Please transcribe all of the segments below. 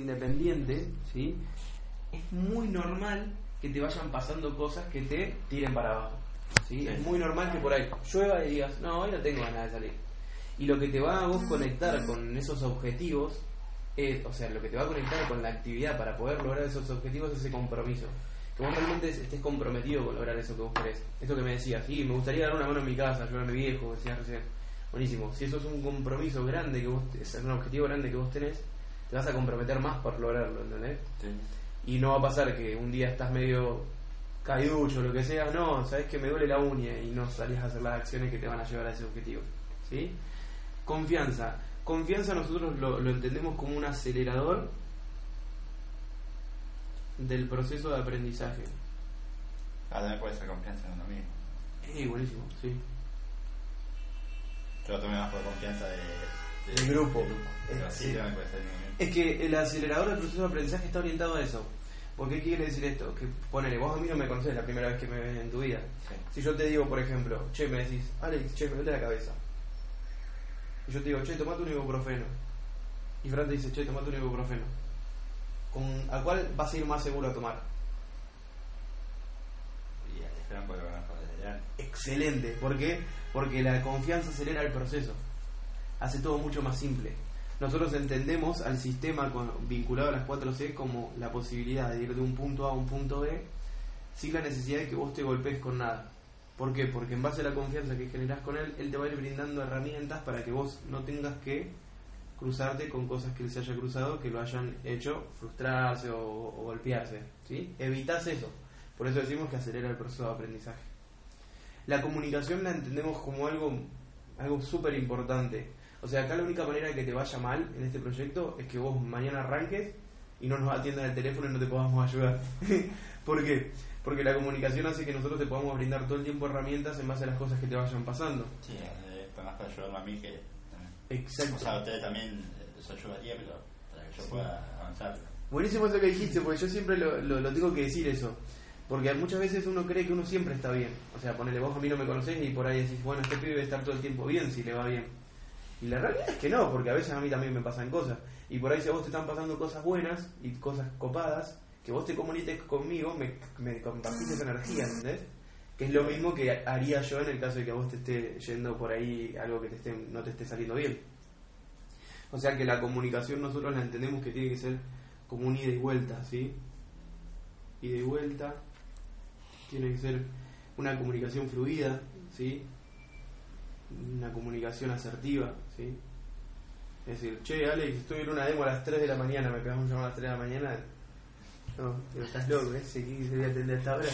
independiente, ¿sí? es muy normal que te vayan pasando cosas que te tiren para abajo. ¿sí? Es muy normal que por ahí llueva y digas, no, hoy no tengo ganas de salir. Y lo que te va a vos conectar con esos objetivos, es, o sea, lo que te va a conectar con la actividad para poder lograr esos objetivos es ese compromiso. Que vos realmente estés comprometido con lograr eso que vos querés. Esto que me decías, sí, me gustaría dar una mano en mi casa, ayudar a mi viejo, decías recién. Buenísimo. Si eso es un compromiso grande que vos, es un objetivo grande que vos tenés, te vas a comprometer más por lograrlo, ¿entendés? Y no va a pasar que un día estás medio caiducho o lo que sea, no, sabes que me duele la uña y no salís a hacer las acciones que te van a llevar a ese objetivo. ¿Sí? Confianza. Confianza nosotros lo, lo entendemos como un acelerador del proceso de aprendizaje. Ah, también puede ser confianza en uno mismo. Eh, buenísimo, sí. Yo tomé más por confianza de, Del grupo. sí. Es que el acelerador del proceso de aprendizaje está orientado a eso. ¿Por qué quiere decir esto? Que ponele, vos a mí no me conocés la primera vez que me ves en tu vida. Sí. Si yo te digo, por ejemplo, che, me decís, Alex, che, me duele la cabeza. Y yo te digo, che, tomate un ibuprofeno. Y Fran te dice, che, tomate un ibuprofeno. ¿Con, ¿A cuál vas a ir más seguro a tomar? Y al Fran porque antes. Excelente. ¿Por qué? Porque la confianza acelera el proceso. Hace todo mucho más simple. Nosotros entendemos al sistema vinculado a las 4C como la posibilidad de ir de un punto A a un punto B sin la necesidad de que vos te golpees con nada. ¿Por qué? Porque en base a la confianza que generás con él, él te va a ir brindando herramientas para que vos no tengas que cruzarte con cosas que él se haya cruzado que lo hayan hecho frustrarse o, o golpearse. ¿sí? Evitas eso. Por eso decimos que acelera el proceso de aprendizaje. La comunicación la entendemos como algo algo súper importante. O sea, acá la única manera de que te vaya mal en este proyecto es que vos mañana arranques y no nos atiendan el teléfono y no te podamos ayudar. ¿Por qué? Porque la comunicación hace que nosotros te podamos brindar todo el tiempo herramientas en base a las cosas que te vayan pasando. Sí, esto más para ayudarme a mí que. Exacto. O sea, ustedes también eh, les ayudaría, pero para que yo Sí. pueda avanzar. Buenísimo eso que dijiste, porque yo siempre lo, lo- lo tengo que decir eso. Porque muchas veces uno cree que uno siempre está bien. O sea, ponele vos a mí no me conocés y por ahí decís, bueno, este pibe debe estar todo el tiempo bien si le va bien. Y la realidad es que no, porque a veces a mí también me pasan cosas. Y por ahí si a vos te están pasando cosas buenas y cosas copadas, que vos te comuniques conmigo, me, me compartís esa energía, ¿entendés? Que es lo mismo que haría yo en el caso de que a vos te esté yendo por ahí algo que te esté, no te esté saliendo bien. O sea que la comunicación nosotros la entendemos que tiene que ser como un ida y vuelta, ¿sí? Ida y vuelta, tiene que ser una comunicación fluida, ¿sí? Una comunicación asertiva, ¿sí? Es decir, che, Alex, estoy en una demo a las 3 de la mañana, me pegas un llamado a las 3 de la mañana. No, pero estás loco, ¿eh? Sí, ¿qué se voy a atender a esta hora?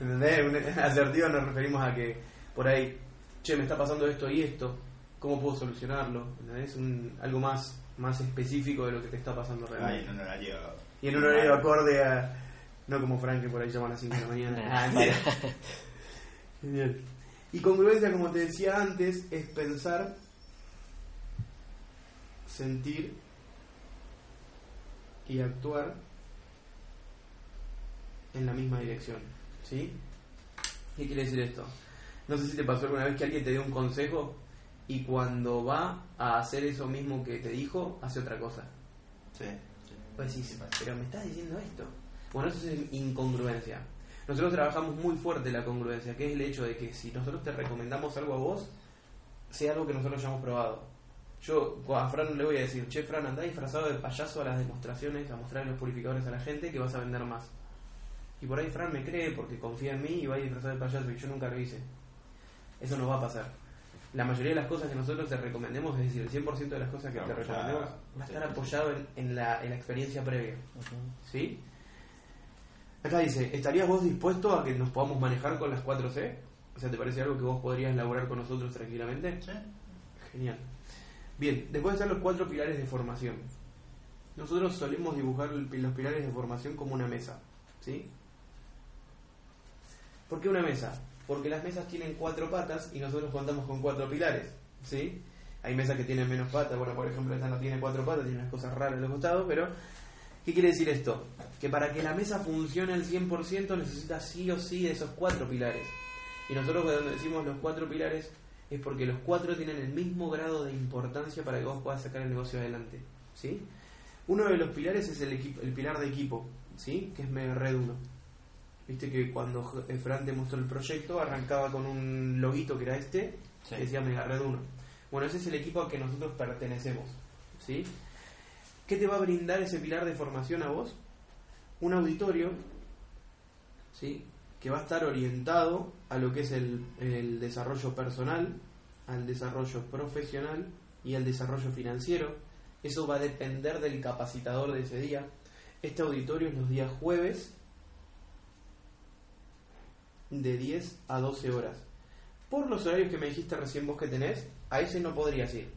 ¿Entendés? Asertiva nos referimos a que por ahí, che, me está pasando esto y esto, ¿cómo puedo solucionarlo? ¿Entendés? Un, algo más, más específico de lo que te está pasando realmente. en un horario. Y en un horario acorde a. No como Frank que por ahí llama a las 5 de la mañana. Ah. Genial. Y congruencia, como te decía antes, es pensar, sentir y actuar en la misma dirección. ¿Sí? ¿Qué quiere decir esto? No sé si te pasó alguna vez que alguien te dio un consejo y cuando va a hacer eso mismo que te dijo, hace otra cosa. Sí. Pues sí, pero me estás diciendo esto. Bueno, eso es incongruencia. Nosotros trabajamos muy fuerte la congruencia, que es el hecho de que si nosotros te recomendamos algo a vos, sea algo que nosotros ya hemos probado. Yo a Fran le voy a decir, che, Fran, andá disfrazado de payaso a las demostraciones, a mostrar los purificadores a la gente que vas a vender más. Y por ahí Fran me cree porque confía en mí y va a disfrazado de payaso y yo nunca lo hice. Eso no va a pasar. La mayoría de las cosas que nosotros te recomendemos, es decir, el 100% de las cosas que No, te recomendemos, va a estar apoyado en, en la, en la experiencia previa. ¿Sí? Acá dice, ¿estarías vos dispuesto a que nos podamos manejar con las 4C? O sea, ¿te parece algo que vos podrías elaborar con nosotros tranquilamente? Sí. Genial. Bien, después están los cuatro pilares de formación. Nosotros solemos dibujar los pilares de formación como una mesa. ¿Sí? ¿Por qué una mesa? Porque las mesas tienen cuatro patas y nosotros contamos con cuatro pilares. ¿Sí? Hay mesas que tienen menos patas. Bueno, por ejemplo, esta no tiene cuatro patas, tiene unas cosas raras en los costados, pero ¿Qué quiere decir esto? Que para que la mesa funcione al 100% necesita sí o sí de esos cuatro pilares. Y nosotros cuando decimos los cuatro pilares es porque los cuatro tienen el mismo grado de importancia para que vos puedas sacar el negocio adelante. ¿Sí? Uno de los pilares es el, equipo, el pilar de equipo, ¿sí? que es Red 1. Viste que cuando eh, Fran te mostró el proyecto arrancaba con un loguito que era este, Sí. que decía Mega Red 1. Bueno, ese es el equipo al que nosotros pertenecemos. ¿sí? ¿Qué te va a brindar ese pilar de formación a vos? Un auditorio ¿sí? que va a estar orientado a lo que es el, el desarrollo personal, al desarrollo profesional y al desarrollo financiero. Eso va a depender del capacitador de ese día. Este auditorio es los días jueves de 10 a 12 horas. Por los horarios que me dijiste recién vos que tenés, a ese no podrías ir.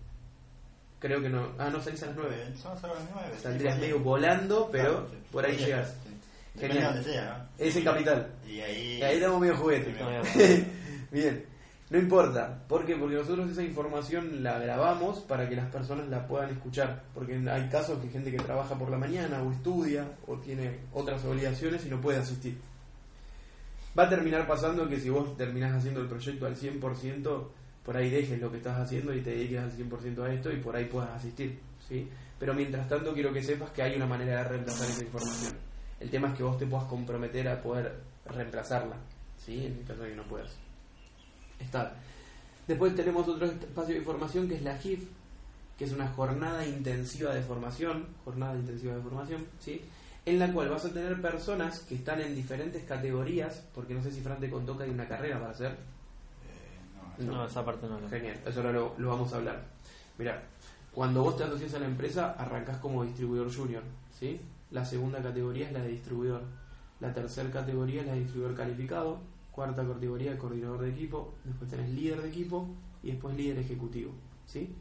Creo que no. Ah, no salís a las 9. Eh, Somos a las 9. Saldrías medio volando, pero por ahí llegas. Genial. Es en Capital. Y ahí. Y ahí damos medio juguete. Bien, no importa. ¿Por qué? Porque nosotros esa información la grabamos para que las personas la puedan escuchar. Porque hay casos que hay gente que trabaja por la mañana o estudia o tiene otras obligaciones y no puede asistir. Va a terminar pasando que si vos terminás haciendo el proyecto al 100%, por ahí dejes lo que estás haciendo y te dediques al 100% a esto y por ahí puedas asistir. ¿sí? Pero mientras tanto quiero que sepas que hay una manera de reemplazar esa información. El tema es que vos te puedas comprometer a poder reemplazarla, ¿sí? en caso de que no puedas. Está. Después tenemos otro espacio de formación que es la GIF, que es una jornada intensiva de formación, jornada intensiva de formación, ¿sí? En la cual vas a tener personas que están en diferentes categorías, porque no sé si Fran te contó que hay una carrera para hacer. No, No. No, esa parte no. la- Genial, eso ahora lo, lo vamos a hablar. Mira, cuando vos te asocias a la empresa, arrancás como distribuidor junior, ¿sí? La segunda categoría es la de distribuidor. La tercera categoría es la de distribuidor calificado. Cuarta categoría es coordinador de equipo. Después tenés líder de equipo y después líder ejecutivo, ¿sí?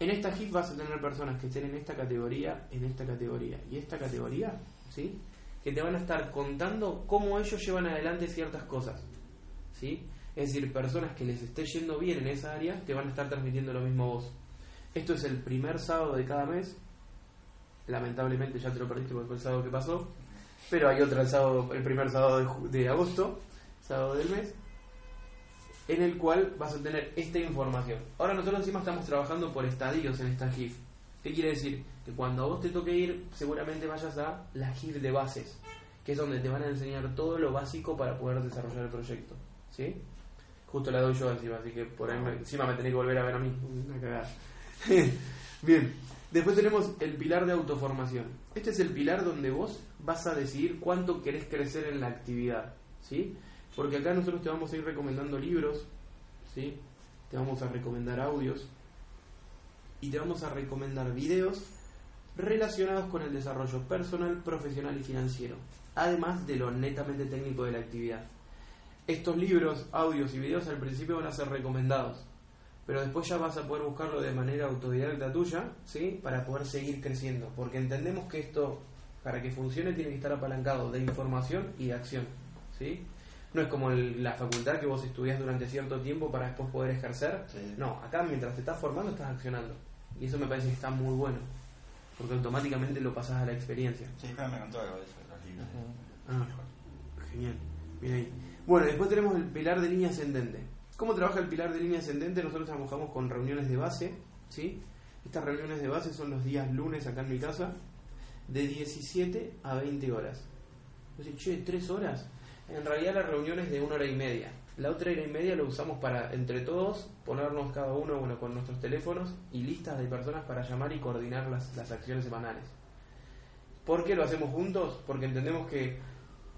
En esta HIP vas a tener personas que estén en esta categoría, en esta categoría y esta categoría, ¿sí? Que te van a estar contando cómo ellos llevan adelante ciertas cosas, ¿sí? Es decir, personas que les esté yendo bien en esa área te van a estar transmitiendo lo mismo a vos. Esto es el primer sábado de cada mes. Lamentablemente ya te lo perdiste porque fue el sábado que pasó. Pero hay otro el, sábado, el primer sábado de, de agosto, sábado del mes, en el cual vas a tener esta información. Ahora nosotros encima estamos trabajando por estadios en esta GIF. ¿Qué quiere decir? Que cuando a vos te toque ir, seguramente vayas a la GIF de bases, que es donde te van a enseñar todo lo básico para poder desarrollar el proyecto. ¿Sí? Justo la doy yo encima, así que por ahí me- encima me tenés que volver a ver a mí. Una cagada. Bien. Después tenemos el pilar de autoformación. Este es el pilar donde vos vas a decidir cuánto querés crecer en la actividad. ¿Sí? Porque acá nosotros te vamos a ir recomendando libros, ¿sí? Te vamos a recomendar audios y te vamos a recomendar videos relacionados con el desarrollo personal, profesional y financiero, además de lo netamente técnico de la actividad. Estos libros, audios y videos al principio van a ser recomendados, pero después ya vas a poder buscarlo de manera autodidacta tuya, ¿sí? Para poder seguir creciendo, porque entendemos que esto, para que funcione, tiene que estar apalancado de información y de acción, ¿sí? No es como el- la facultad que vos estudias durante cierto tiempo para después poder ejercer. Sí. No, acá mientras te estás formando estás accionando. Y eso me parece que está muy bueno, porque automáticamente lo pasas a la experiencia. Sí, me contó algo de eso, de los libros. Ah, genial. Bien ahí. Bueno, después tenemos el pilar de línea ascendente. ¿Cómo trabaja el pilar de línea ascendente? Nosotros trabajamos con reuniones de base, ¿sí? Estas reuniones de base son los días lunes acá en mi casa, de 17 a 20 horas. Decía, che, ¿tres horas? En realidad la reunión es de una hora y media. La otra hora y media lo usamos para, entre todos, ponernos cada uno bueno, con nuestros teléfonos y listas de personas para llamar y coordinar las, las acciones semanales. ¿Por qué lo hacemos juntos? Porque entendemos que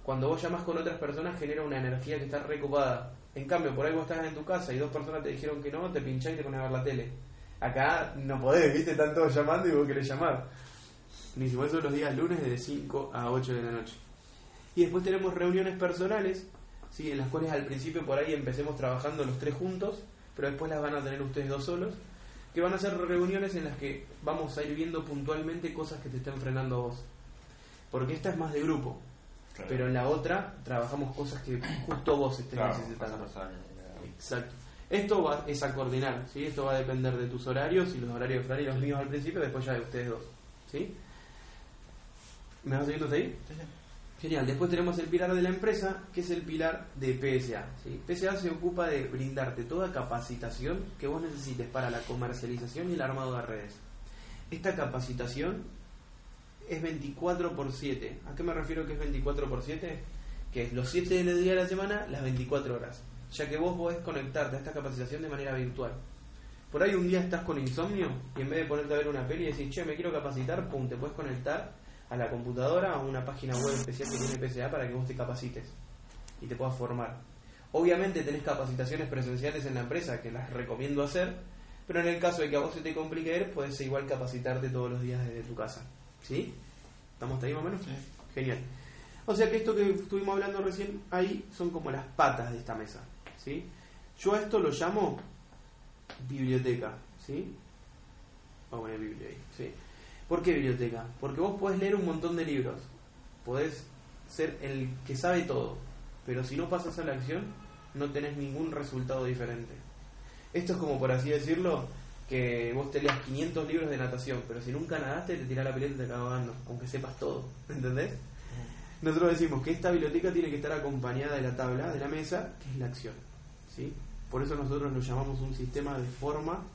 cuando vos llamas con otras personas genera una energía que está recopada. En cambio, por ahí vos estás en tu casa y dos personas te dijeron que no, te pinchás y te pones a ver la tele. Acá no podés, viste, están todos llamando y vos querés llamar. Ni si son los días lunes de 5 a 8 de la noche. Y después tenemos reuniones personales, ¿sí? en las cuales al principio por ahí empecemos trabajando los tres juntos, pero después las van a tener ustedes dos solos, que van a ser reuniones en las que vamos a ir viendo puntualmente cosas que te estén frenando a vos. Porque esta es más de grupo, Claro. pero en la otra trabajamos cosas que justo vos estés Claro, necesitando. Exacto. Esto va, es a coordinar, ¿sí? Esto va a depender de tus horarios y los horarios de los míos al principio, después ya de ustedes dos, ¿sí? ¿Me vas siguiendo hasta ahí? sí. Genial. Después tenemos el pilar de la empresa, que es el pilar de PSA. ¿sí? PSA se ocupa de brindarte toda capacitación que vos necesites para la comercialización y el armado de redes. Esta capacitación es 24 por 7. ¿A qué me refiero que es 24 por 7? Que es los 7 del día de la semana, las 24 horas. Ya que vos podés conectarte a esta capacitación de manera virtual. Por ahí un día estás con insomnio y en vez de ponerte a ver una peli y decir, che, me quiero capacitar, pum, te puedes conectar a la computadora a una página web especial que tiene PSA para que vos te capacites y te puedas formar. Obviamente tenés capacitaciones presenciales en la empresa que las recomiendo hacer, pero en el caso de que a vos se te complique puedes igual capacitarte todos los días desde tu casa. ¿Sí? ¿Estamos ahí más o menos? Sí. Genial. O sea que esto que estuvimos hablando recién ahí son como las patas de esta mesa. ¿Sí? Yo a esto lo llamo biblioteca. ¿Sí? Vamos a poner ahí. ¿Sí? ¿Por qué biblioteca? Porque vos podés leer un montón de libros. Podés ser el que sabe todo. Pero si no pasas a la acción, no tenés ningún resultado diferente. Esto es como, por así decirlo, que vos te leas 500 libros de natación, pero si nunca nadaste, te tirás la pileta y te acabas ahogando, aunque sepas todo. ¿Entendés? Nosotros decimos que esta biblioteca tiene que estar acompañada de la tabla, de la mesa, que es la acción. ¿sí? Por eso nosotros lo llamamos un sistema de forma-acción.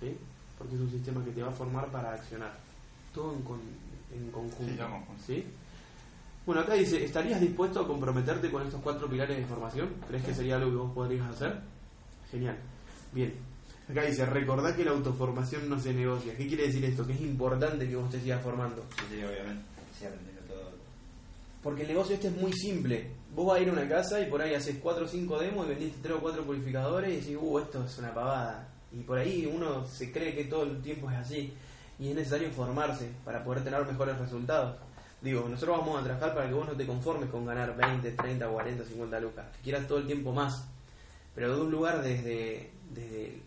¿sí? Porque es un sistema que te va a formar para accionar. Todo en, con- en conjunto. Sí, ¿sí? Bueno, acá dice, ¿estarías dispuesto a comprometerte con estos cuatro pilares de formación? ¿Crees que sería algo que vos podrías hacer? Genial. Bien. Acá dice, recordá que la autoformación no se negocia. ¿Qué quiere decir esto? Que es importante que vos te sigas formando. Sí, sí, obviamente. Sí, todo. Porque el negocio este es muy simple. Vos vas a ir a una casa y por ahí haces 4 o 5 demos y vendiste 3 o 4 purificadores y decís, uh, esto es una pavada. Y por ahí uno se cree que todo el tiempo es así. Y es necesario formarse para poder tener mejores resultados. Digo, nosotros vamos a trabajar para que vos no te conformes con ganar 20, 30, 40, 50 lucas. Que quieras todo el tiempo más. Pero de un lugar desde, desde el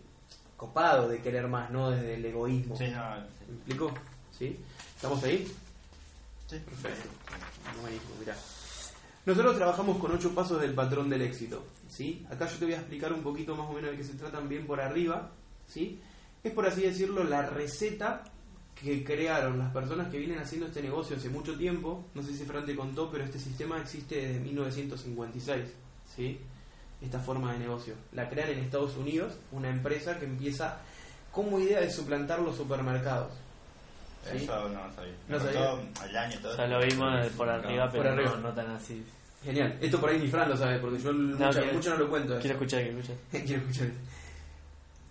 copado de querer más, no desde el egoísmo. Sí, no, ¿Me sí. explico? ¿Sí? ¿Estamos ahí? Sí, Perfecto. Buenísimo, mirá. Nosotros trabajamos con ocho pasos del patrón del éxito. ¿sí? Acá yo te voy a explicar un poquito más o menos de qué se tratan bien por arriba. ¿sí? Es por así decirlo la receta que crearon las personas que vienen haciendo este negocio hace mucho tiempo. No sé si Fran te contó, pero este sistema existe desde 1956. ¿sí? Esta forma de negocio. La crean en Estados Unidos, una empresa que empieza como idea de suplantar los supermercados. ¿sí? Eso no sabía. No sabía. al año todo. Ya lo vimos por arriba, Por pero arriba. No, no tan así. Genial. Esto por ahí ni Fran lo sabe, porque yo mucho, quiero- mucho no lo cuento. Quiero escuchar, quiero escuchar. Quiero escuchar.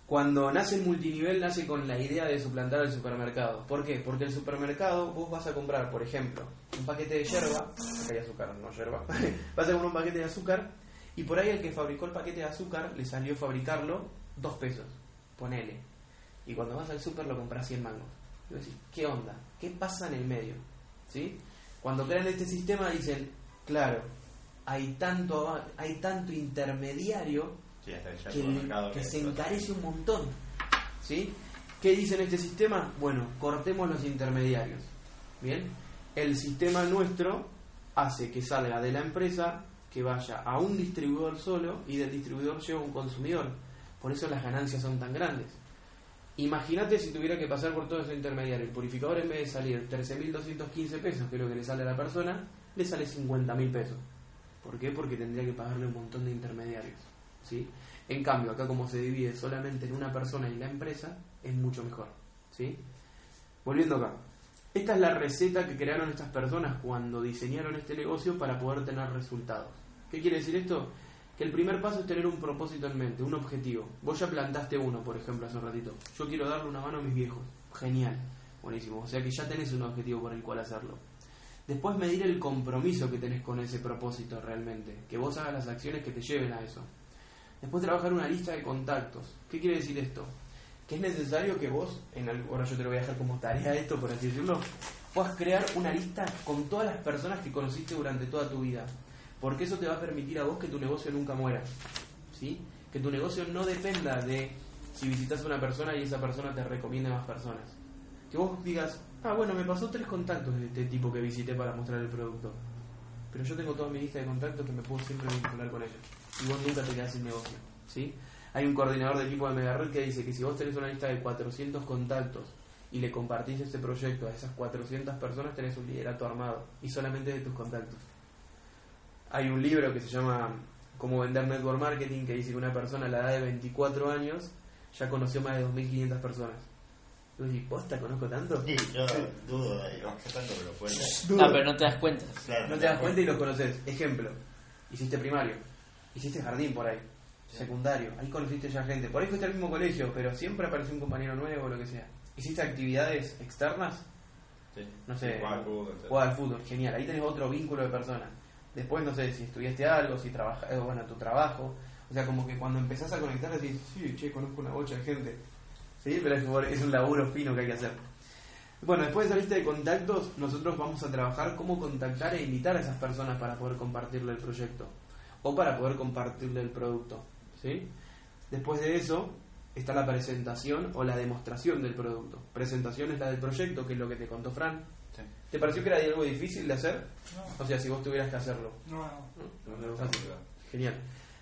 Cuando nace el multinivel, nace con la idea de suplantar al supermercado. ¿Por qué? Porque el supermercado, vos vas a comprar, por ejemplo, un paquete de yerba, acá hay azúcar, no yerba, vas a comprar un paquete de azúcar, y por ahí el que fabricó el paquete de azúcar le salió fabricarlo dos pesos, ponele. Y cuando vas al super lo compras 100 mangos. Y vos decís, ¿qué onda? ¿Qué pasa en el medio? ¿Sí? Cuando crean este sistema dicen, claro, hay tanto, hay tanto intermediario Sí, hasta el que, se encarece un montón. ¿Sí? ¿Qué dice en este sistema? Bueno, cortemos los intermediarios. Bien, el sistema nuestro hace que salga de la empresa, que vaya a un distribuidor solo y del distribuidor lleva a un consumidor. Por eso las ganancias son tan grandes. Imagínate si tuviera que pasar por todo ese intermediario. El purificador en vez de salir 13.215 pesos, que es lo que le sale a la persona, le sale 50.000 pesos. ¿Por qué? Porque tendría que pagarle un montón de intermediarios. ¿sí? En cambio, acá como se divide solamente en una persona y la empresa, es mucho mejor. ¿sí? Volviendo acá. Esta es la receta que crearon estas personas cuando diseñaron este negocio para poder tener resultados. ¿Qué quiere decir esto? Que el primer paso es tener un propósito en mente, un objetivo. Vos ya plantaste uno, por ejemplo, hace un ratito. Yo quiero darle una mano a mis viejos. Genial. Buenísimo. O sea que ya tenés un objetivo por el cual hacerlo. Después medir el compromiso que tenés con ese propósito realmente. Que vos hagas las acciones que te lleven a eso. Después trabajar una lista de contactos. ¿Qué quiere decir esto? Que es necesario que vos, en algo, ahora yo te lo voy a dejar como tarea esto, por así decirlo, puedas crear una lista con todas las personas que conociste durante toda tu vida. Porque eso te va a permitir a vos que tu negocio nunca muera. ¿Sí? Que tu negocio no dependa de si visitas a una persona y esa persona te recomiende más personas. Que vos digas, ah, bueno, me pasó tres contactos de este tipo que visité para mostrar el producto. Pero yo tengo toda mi lista de contactos que me puedo siempre vincular con ellos. Y vos nunca te quedás sin negocio. ¿Sí? Hay un coordinador de equipo de Megared que dice que si vos tenés una lista de 400 contactos y le compartís este proyecto a esas 400 personas, tenés un liderato armado y solamente de tus contactos. Hay un libro que se llama Cómo vender network marketing que dice que una persona a la edad de 24 años ya conoció más de 2.500 personas. Y ¿posta conozco tanto? Sí, yo dudo de que tanto, pero puede ser. Dudo. Ah, pero no te das cuenta. Claro, No te das cuenta y los conoces. Ejemplo, hiciste primario, hiciste jardín por ahí, secundario, ahí conociste ya gente. Por ahí fuiste al mismo colegio, pero siempre apareció un compañero nuevo o lo que sea. Hiciste actividades externas, Sí. no sé, Jugar al fútbol, etc. jugar al fútbol, genial. Ahí tenés otro vínculo de personas. Después, no sé, si estudiaste algo, si trabajas, bueno, tu trabajo. O sea, como que cuando empezás a conectar decís, sí, che, conozco una bocha de gente. Sí, pero es un laburo fino que hay que hacer. Bueno, después de esa lista de contactos, nosotros vamos a trabajar cómo contactar e invitar a esas personas para poder compartirle el proyecto o para poder compartirle el producto. ¿sí? Después de eso está la presentación o la demostración del producto. Presentación es la del proyecto, que es lo que te contó Fran. Sí. ¿Te pareció que era algo difícil de hacer? No, O sea, si vos tuvieras que hacerlo. no, no. No, no, no, fácil. Genial.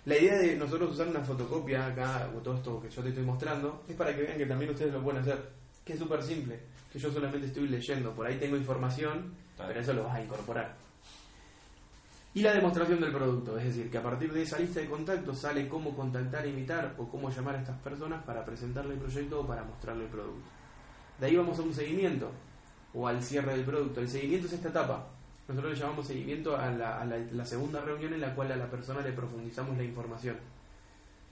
La idea de nosotros usar una fotocopia acá, o todo esto que yo te estoy mostrando, es para que vean que también ustedes lo pueden hacer. Que es súper simple. Que yo solamente estoy leyendo. Por ahí tengo información, pero eso lo vas a incorporar. Y la demostración del producto. Es decir, que a partir de esa lista de contactos sale cómo contactar, invitar o cómo llamar a estas personas para presentarle el proyecto o para mostrarle el producto. De ahí vamos a un seguimiento o al cierre del producto. El seguimiento es esta etapa. Nosotros le llamamos seguimiento a la, segunda reunión en la cual a la persona le profundizamos la información.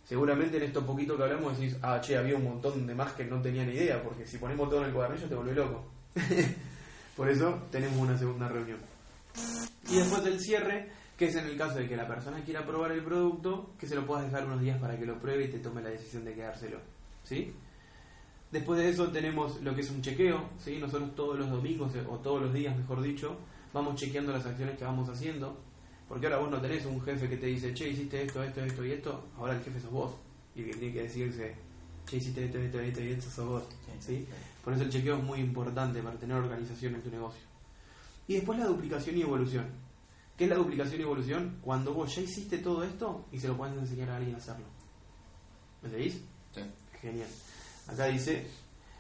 Seguramente en esto poquito que hablamos decís, ah, che, había un montón de más que no tenía ni idea, porque si ponemos todo en el cuadernillo te vuelve loco. Por eso tenemos una segunda reunión. Y después del cierre, que es en el caso de que la persona quiera probar el producto, que se lo puedas dejar unos días para que lo pruebe y te tome la decisión de quedárselo. ¿Sí? Después de eso tenemos lo que es un chequeo, ¿sí? Nosotros todos los domingos, o todos los días, mejor dicho, vamos chequeando las acciones que vamos haciendo. Porque ahora vos no tenés un jefe que te dice, che, hiciste esto, esto, esto y esto. Ahora el jefe sos vos. Y el que tiene que decirse, che, hiciste esto, esto, esto y esto sos vos. ¿sí? Por eso el chequeo es muy importante para tener organización en tu negocio. Y después la duplicación y evolución. ¿Qué es la duplicación y evolución? Cuando vos ya hiciste todo esto y se lo puedes enseñar a alguien a hacerlo. ¿Me seguís? Sí. Genial. Acá dice,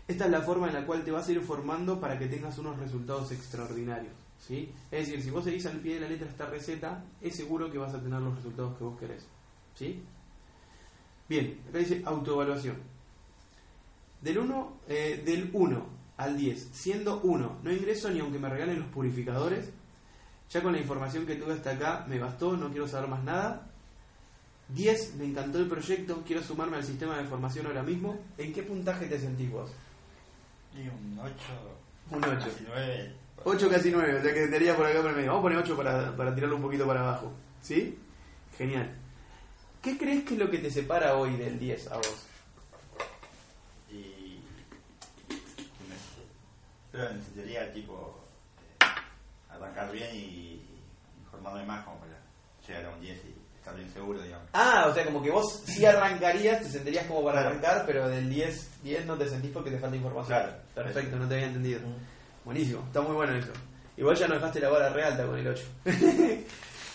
esta es la forma en la cual te vas a ir formando para que tengas unos resultados extraordinarios. ¿sí? Es decir, si vos seguís al pie de la letra esta receta, es seguro que vas a tener los resultados que vos querés. ¿sí? Bien, acá dice autoevaluación. Del 1 eh, del 1 al 10, siendo 1, no ingreso ni aunque me regalen los purificadores. Ya con la información que tuve hasta acá me bastó, no quiero saber más nada. 10, me encantó el proyecto, quiero sumarme al sistema de formación ahora mismo. ¿En qué puntaje te sentís vos? Y un 8. Un 8. Casi 9. 8 casi 9, o sea que tendría por acá por el medio. Vamos a poner 8 para, para tirarlo un poquito para abajo. ¿Sí? Genial. ¿Qué crees que es lo que te separa hoy del 10 a vos? Y. Pero necesitaría, tipo. eh, arrancar bien y informarme más como para llegar a un 10 y estar bien seguro, digamos. Ah, o sea, como que vos sí arrancarías, te sentirías como para arrancar, pero del 10, 10 no te sentís porque te falta información. Claro. Perfecto, no te había entendido. Buenísimo, está muy bueno eso. Igual ya no dejaste la vara re alta con el 8.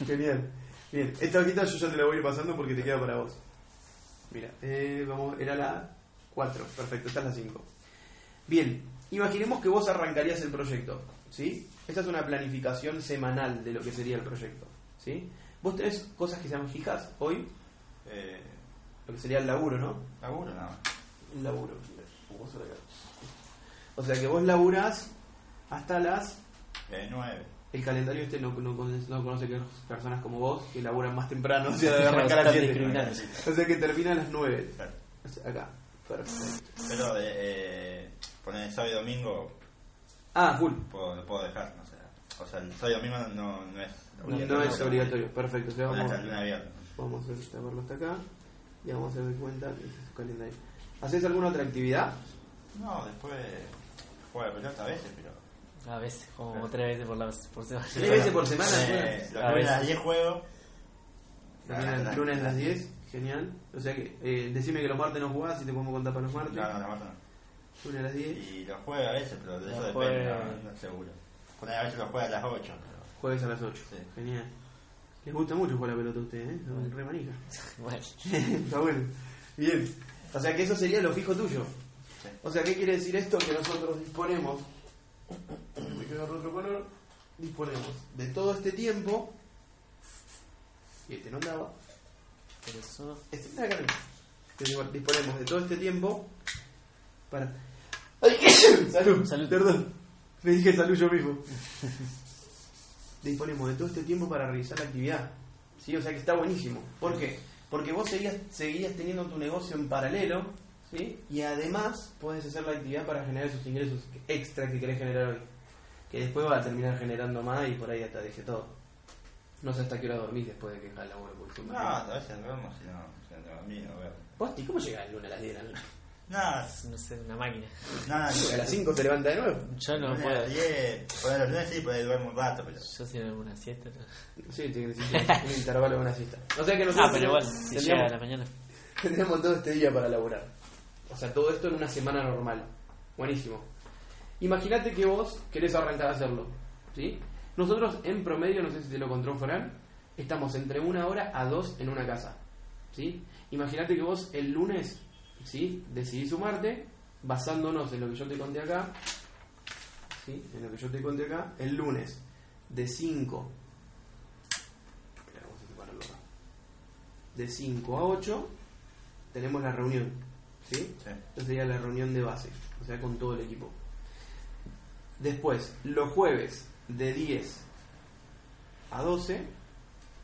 Genial. Bien, esta hojita yo ya te la voy a ir pasando porque te queda para vos. Mira, eh, vamos, era la 4, perfecto, esta es la 5. Bien, imaginemos que vos arrancarías el proyecto, ¿sí? Esta es una planificación semanal de lo que sería el proyecto, ¿sí? Vos tenés cosas que sean fijas hoy, Eh, lo que sería el laburo, ¿no? laburo nada más. El laburo. O sea que vos laburás hasta las Eh, 9. el calendario este no, no, conoce- no conoce que personas como vos que laburan más temprano, o sea, de arrancar a las 7. discriminando. O sea que termina a las 9. Claro. O sea, acá. Perfecto. Pero eh, eh, poner sábado y domingo Ah, full. puedo, lo puedo dejar, no. O sea, el y domingo no, no es No es obligatorio. Perfecto. O sea, Poner vamos, a viernes. vamos a hacer- taparlo hasta acá y vamos a hacer de cuenta que ese es su calendario. ¿Haces alguna otra actividad? No, después juega pelota a veces, pero. A veces, como tres veces por, la, por semana. ¿Tres veces por semana? Eh, A los lunes a las veces. 10 juego. También el lunes a las 10. Genial. O sea que, eh, decime que los martes no jugás y te podemos contar para los martes. No, no, la mata no. Lunes a las 10. Y los jueves a veces, pero de eso Los depende, jueves- no, no seguro. A veces los jueves a las 8. Pero... Jueves a las 8. Sí. Genial. Les gusta mucho jugar a la pelota a ustedes, ¿eh? Son re manija. Bueno, Está bueno. Bien. O sea que eso sería lo fijo tuyo. Sí. O sea, ¿qué quiere decir esto? Que nosotros disponemos. Me quedo otro color. Disponemos de todo este tiempo. Y este no andaba. pero eso. Este, mira acá disponemos de todo este tiempo para Ay, salud, Salud. perdón. Me dije salud yo mismo. Disponemos de todo este tiempo para realizar la actividad. ¿Sí? O sea que está buenísimo. ¿Por qué? Porque vos seguías, seguías teniendo tu negocio en paralelo, ¿sí? Y además podés hacer la actividad para generar esos ingresos extra que querés generar hoy. Que después va a terminar generando más y por ahí hasta deje todo. No sé hasta qué hora dormís después de que dejas el laburo. porque No, a veces duermo, si no, si no no veo. Posti, ¿cómo llega el lunes a las 10 de la noche? No, No sé, una máquina. no, no, A las 5 se levanta de nuevo. Yo no Lunes a puedo. las 10, por los lunes sí, por ahí duermo un rato, pero. Yo si hago una siesta. no. Sí, tiene que un intervalo de una siesta. O sea que nosotros Ah, pero igual, tenemos- si llega a la mañana. tendríamos todo este día para laburar. O sea, todo esto en una semana normal. Buenísimo. Imagínate que vos querés arrancar a hacerlo. ¿Sí? Nosotros en promedio, no sé si te lo contó Fran, estamos entre una hora a dos en una casa. ¿Sí? Imagínate que vos el lunes, ¿sí? Decidís sumarte, basándonos en lo que yo te conté acá. ¿Sí? En lo que yo te conté acá, el lunes de 5 Espera, vamos a separarlo acá. De 5 a 8 tenemos la reunión. ¿Sí? Sí. Esta sería la reunión de base, o sea, con todo el equipo. Después, los jueves de 10 a 12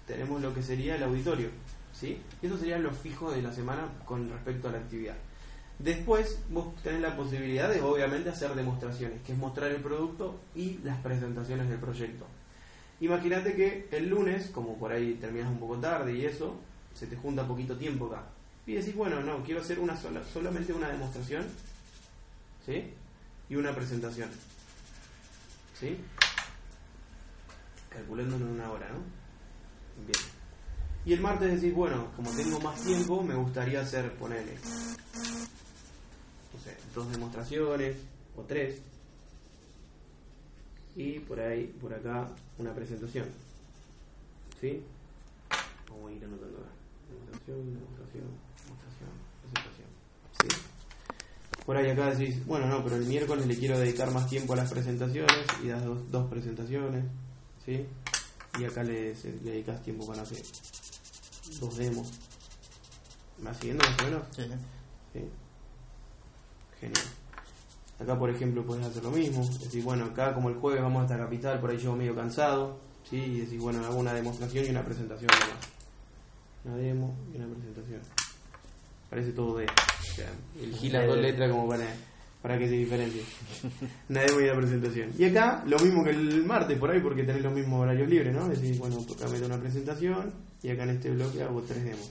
tenemos lo que sería el auditorio. ¿Sí? Eso serían los fijos de la semana con respecto a la actividad. Después, vos tenés la posibilidad de, obviamente, hacer demostraciones, que es mostrar el producto y las presentaciones del proyecto. Imagínate que el lunes, como por ahí terminas un poco tarde y eso, se te junta poquito tiempo acá. Y decís, bueno, no, quiero hacer una sola, solamente una demostración, ¿sí? Y una presentación, ¿sí? Calculando en una hora, ¿no? Bien. Y el martes decís, bueno, como tengo más tiempo, me gustaría hacer, ponerle, dos demostraciones o tres. Y por ahí, por acá, una presentación. ¿Sí? Vamos a ir anotando acá. Demostración, demostración, demostración, presentación. ¿Sí? Por ahí acá decís, bueno, no, pero el miércoles le quiero dedicar más tiempo a las presentaciones y das dos, dos presentaciones. ¿Sí? Y acá le, le dedicas tiempo para hacer dos demos. ¿Me vas siguiendo más o menos? Sí. Genial. Acá, por ejemplo, puedes hacer lo mismo. Decir, bueno, acá como el jueves vamos hasta Capital, por ahí llego medio cansado. ¿sí? Y decir, bueno, hago una demostración y una presentación nomás. Una demo y una presentación. Parece todo de. O sea, elegí las dos letras como para, para que se diferencie. Una demo y una presentación. Y acá, lo mismo que el martes por ahí, porque tenés los mismos horarios libres, ¿no? Decís, bueno, acá meto una presentación y acá en este bloque hago tres demos.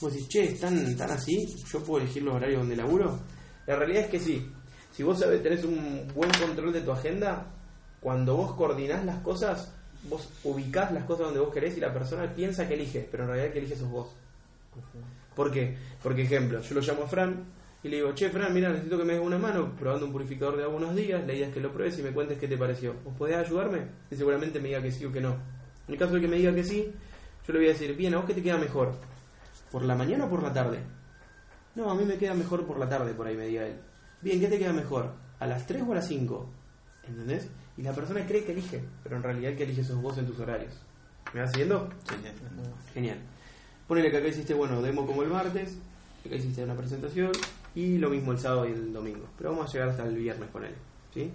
Vos decís, che, ¿están tan así? ¿Yo puedo elegir los horarios donde laburo? La realidad es que sí. Si vos sabés, tenés un buen control de tu agenda, cuando vos coordinás las cosas, vos ubicás las cosas donde vos querés y la persona piensa que elige, pero en realidad que elige sos vos. ¿Por qué? Porque, ejemplo, yo lo llamo a Fran y le digo, che, Fran, mira, necesito que me des una mano probando un purificador de agua unos días, la idea es que lo pruebes y me cuentes qué te pareció. ¿Vos podés ayudarme? Y seguramente me diga que sí o que no. En el caso de que me diga que sí, yo le voy a decir, bien, ¿a vos qué te queda mejor? ¿Por la mañana o por la tarde? No, a mí me queda mejor por la tarde, por ahí me diga él. Bien, ¿qué te queda mejor? ¿A las 3 o a las 5? ¿Entendés? Y la persona cree que elige, pero en realidad el que elige sos vos en tus horarios. ¿Me vas siguiendo? Sí, sí. Genial. Ponele que acá hiciste, bueno, demo como el martes, acá hiciste una presentación y lo mismo el sábado y el domingo. Pero vamos a llegar hasta el viernes con él. ¿sí?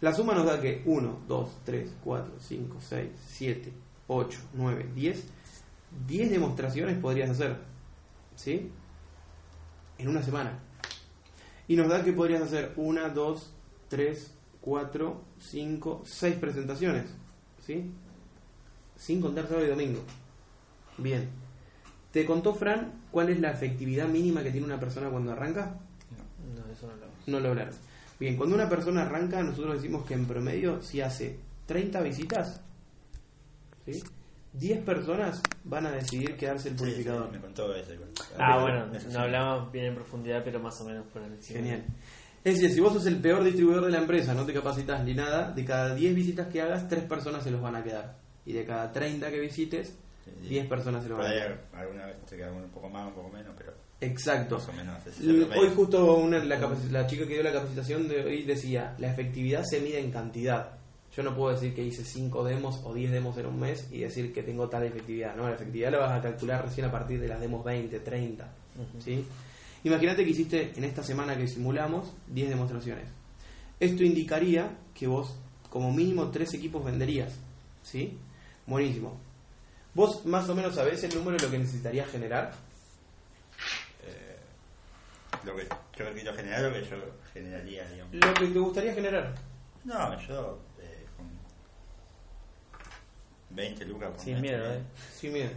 La suma nos da que 1, 2, 3, 4, 5, 6, 7, 8, 9, 10. 10 demostraciones podrías hacer. ¿Sí? En una semana. Y nos da que podrías hacer 1, 2, 3, 4, 5, 6 presentaciones. ¿Sí? Sin contar sábado y domingo. Bien. ¿Te contó Fran cuál es la efectividad mínima que tiene una persona cuando arranca? No, eso no lo. No lo hablaron. Bien, cuando una persona arranca, nosotros decimos que en promedio, si hace 30 visitas, ¿sí? 10 personas van a decidir quedarse el Sí, sí, purificador. me contó eso igual. Ah, bueno, Eso sí. no hablamos bien en profundidad, pero más o menos por encima. Genial. Es decir, si vos sos el peor distribuidor de la empresa, no te capacitas ni nada, de cada 10 visitas que hagas, 3 personas se los van a quedar. Y de cada 30 que visites, Sí, sí. 10 personas se Por van a alguna vez te queda un poco más, un poco menos, pero Exacto. más o menos. Hoy justo una, la, la chica que dio la capacitación de hoy decía, la efectividad se mide en cantidad. Yo no puedo decir que hice 5 demos o 10 demos en un mes y decir que tengo tal efectividad. No, la efectividad la vas a calcular recién a partir de las demos 20, 30. ¿sí? Imagínate que hiciste en esta semana que simulamos 10 demostraciones. Esto indicaría que vos como mínimo 3 equipos venderías. ¿Sí? Buenísimo. ¿Vos más o menos sabés el número de lo que necesitarías generar? Eh, lo que yo quiero generar, lo que yo generaría, digamos. Lo que te gustaría generar. No, yo eh, con 20 lucas por Sin miedo, eh. ¿eh? Sí, mira.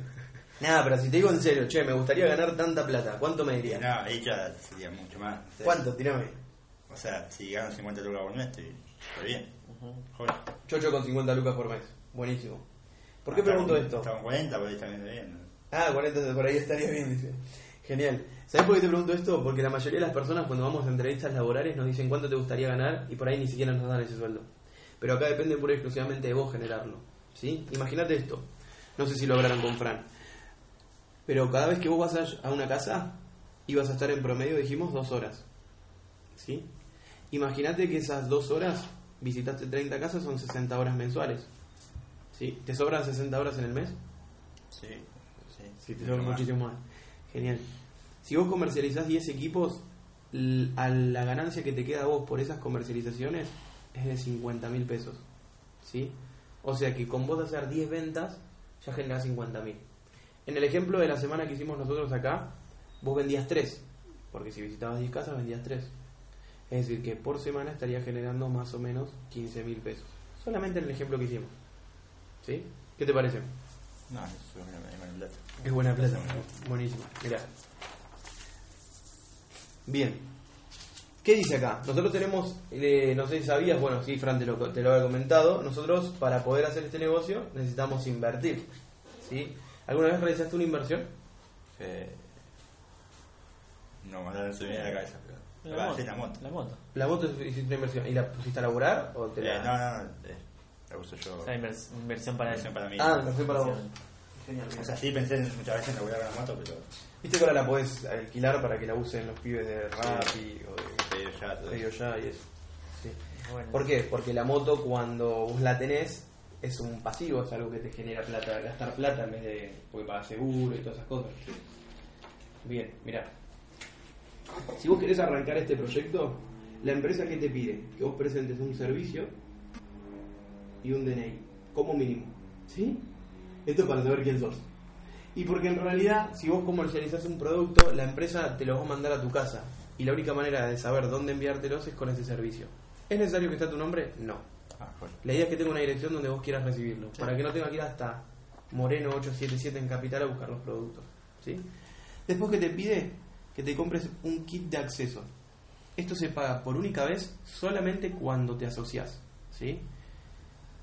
Nada, pero si te digo en serio, che, me gustaría ganar tanta plata, ¿cuánto me dirías? No, ahí ya sería mucho más. ¿Cuánto? Tirame. O sea, si gano 50 lucas por mes, estoy, estoy bien. Ujú. Joder. Chocho con 50 lucas por mes. Buenísimo. ¿Por qué pregunto esto? hasta con 40, por ahí está viendo bien. Ah, 40 por ahí estaría bien, dice. Genial. ¿Sabes por qué te pregunto esto? Porque la mayoría de las personas cuando vamos a entrevistas laborales nos dicen cuánto te gustaría ganar y por ahí ni siquiera nos dan ese sueldo. Pero acá depende pura y exclusivamente de vos generarlo. ¿Sí? Imagínate esto. No sé si lo hablaron con Fran. Pero cada vez que vos vas a- a una casa, ibas a estar en promedio, dijimos, dos horas. ¿Sí? Imagínate que esas dos horas, visitaste 30 casas, son 60 horas mensuales. ¿Sí? ¿Te sobran 60 horas en el mes? Sí, sí. Sí, te Mucho sobra más. muchísimo más. Genial. Si vos comercializás 10 equipos, a la ganancia que te queda a vos por esas comercializaciones es de 50 mil pesos. ¿Sí? O sea que con vos hacer 10 ventas ya generás 50 mil. En el ejemplo de la semana que hicimos nosotros acá, vos vendías 3. Porque si visitabas 10 casas, vendías 3. Es decir, que por semana estaría generando más o menos 15 mil pesos. Solamente en el ejemplo que hicimos. ¿Sí? ¿Qué te parece? No, es una plata. Es buena plata. Buenísimo. Mirá. Bien. ¿Qué dice acá? Nosotros tenemos, eh, no sé si sabías, bueno, sí, Fran te lo, te lo había comentado, nosotros para poder hacer este negocio necesitamos invertir. ¿Sí? ¿Alguna vez realizaste una inversión? Eh, no, no se me viene a la cabeza, pero. La moto. la moto. La moto. ¿La moto hiciste una inversión? ¿Y la pusiste a laburar o te Eh, la.? no, no, no, eh, la uso yo. O sea, invers- inversión para inversión para mí. Ah, inversión para vos. Genial. O sea, sí pensé en- muchas veces en laburar la moto, pero. Viste que ahora la podés alquilar para que la usen los pibes de Rappi o de Pedido ya, todo ya y eso. Sí. Bueno. ¿Por qué? Porque la moto cuando vos la tenés es un pasivo, es algo que te genera plata, gastar plata en vez de porque pagas seguro y todas esas cosas. Bien, mirá. Si vos querés arrancar este proyecto, la empresa que te pide que vos presentes un servicio y un DNI, como mínimo. ¿Sí? Esto para saber quién sos. Y porque en realidad, si vos comercializás un producto, la empresa te lo va a mandar a tu casa. Y la única manera de saber dónde enviártelos es con ese servicio. ¿Es necesario que esté tu nombre? No. Ah. La idea es que tenga una dirección donde vos quieras recibirlo. Para que no tenga que ir hasta Moreno 877 en Capital a buscar los productos. ¿sí? Después que te pide que te compres un kit de acceso. Esto se paga por única vez solamente cuando te asocias. ¿sí?